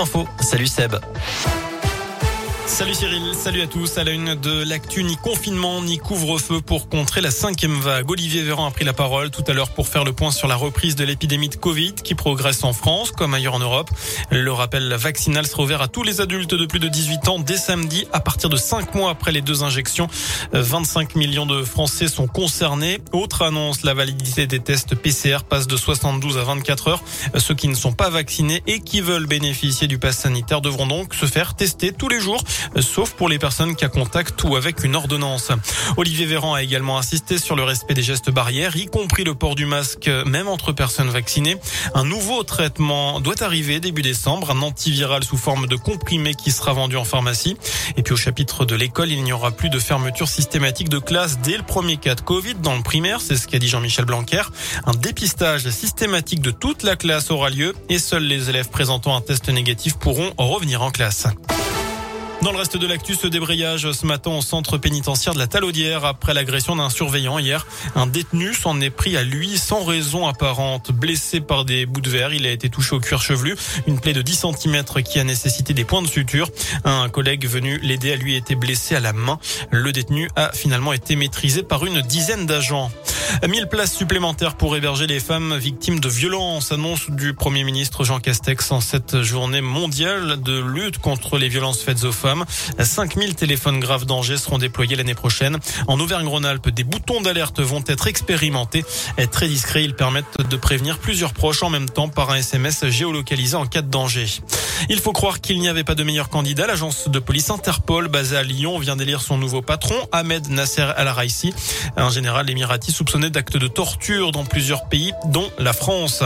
Info. Salut Seb. Salut Cyril, salut à tous. À la une de l'actu, ni confinement, ni couvre-feu pour contrer la cinquième vague. Olivier Véran a pris la parole tout à l'heure pour faire le point sur la reprise de l'épidémie de Covid qui progresse en France comme ailleurs en Europe. Le rappel vaccinal sera ouvert à tous les adultes de plus de 18 ans dès samedi à partir de 5 mois après les deux injections. 25 millions de Français sont concernés. Autre annonce, la validité des tests PCR passe de 72 à 24 heures. Ceux qui ne sont pas vaccinés et qui veulent bénéficier du pass sanitaire devront donc se faire tester tous les jours sauf pour les personnes qui a contact ou avec une ordonnance. Olivier Véran a également insisté sur le respect des gestes barrières, y compris le port du masque, même entre personnes vaccinées. Un nouveau traitement doit arriver début décembre, un antiviral sous forme de comprimé qui sera vendu en pharmacie. Et puis au chapitre de l'école, il n'y aura plus de fermeture systématique de classe dès le premier cas de Covid dans le primaire, c'est ce qu'a dit Jean-Michel Blanquer. Un dépistage systématique de toute la classe aura lieu et seuls les élèves présentant un test négatif pourront revenir en classe. Dans le reste de l'actu, ce débrayage ce matin au centre pénitentiaire de la Talaudière après l'agression d'un surveillant hier. Un détenu s'en est pris à lui sans raison apparente. Blessé par des bouts de verre, il a été touché au cuir chevelu. Une plaie de 10 cm qui a nécessité des points de suture. Un collègue venu l'aider a lui été blessé à la main. Le détenu a finalement été maîtrisé par une dizaine d'agents. 1000 places supplémentaires pour héberger les femmes victimes de violences, annonce du Premier ministre Jean Castex en cette journée mondiale de lutte contre les violences faites aux femmes. 5000 téléphones graves danger seront déployés l'année prochaine. En Auvergne-Rhône-Alpes, des boutons d'alerte vont être expérimentés. Très discrets, ils permettent de prévenir plusieurs proches en même temps par un SMS géolocalisé en cas de danger. Il faut croire qu'il n'y avait pas de meilleur candidat. L'agence de police Interpol, basée à Lyon, vient d'élire son nouveau patron, Ahmed Nasser Al-Raisi, un général émirati soupçonné d'actes de torture dans plusieurs pays, dont la France.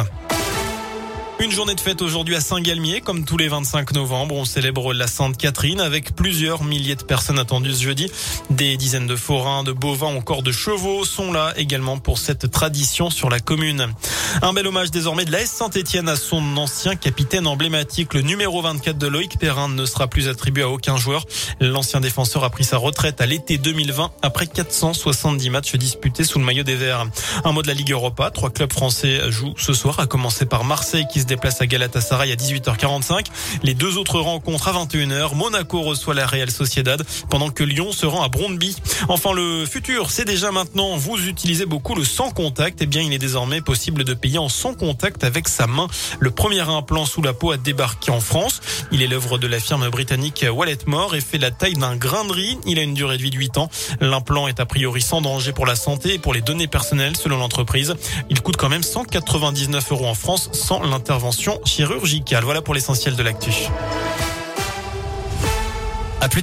Une journée de fête aujourd'hui à Saint-Galmier, comme tous les 25 novembre. On célèbre la Sainte Catherine avec plusieurs milliers de personnes attendues ce jeudi. Des dizaines de forains, de bovins, encore de chevaux sont là également pour cette tradition sur la commune. Un bel hommage désormais de la S Saint-Etienne à son ancien capitaine emblématique. Le numéro 24 de Loïc Perrin ne sera plus attribué à aucun joueur. L'ancien défenseur a pris sa retraite à l'été 2020 après 470 matchs disputés sous le maillot des Verts. Un mot de la Ligue Europa. Trois clubs français jouent ce soir, à commencer par Marseille qui se déplace à Galatasaray à 18h45. Les deux autres rencontres à 21h. Monaco reçoit la Real Sociedad pendant que Lyon se rend à Brondby. Enfin, le futur, c'est déjà maintenant. Vous utilisez beaucoup le sans contact. Eh bien, il est désormais possible de payer en sans contact avec sa main. Le premier implant sous la peau a débarqué en France. Il est l'œuvre de la firme britannique Walletmore et fait la taille d'un grain de riz. Il a une durée de vie de 8 ans. L'implant est a priori sans danger pour la santé et pour les données personnelles selon l'entreprise. Il coûte quand même 199 euros en France sans l'intervention chirurgicale. Voilà pour l'essentiel de l'actu. À plus tard.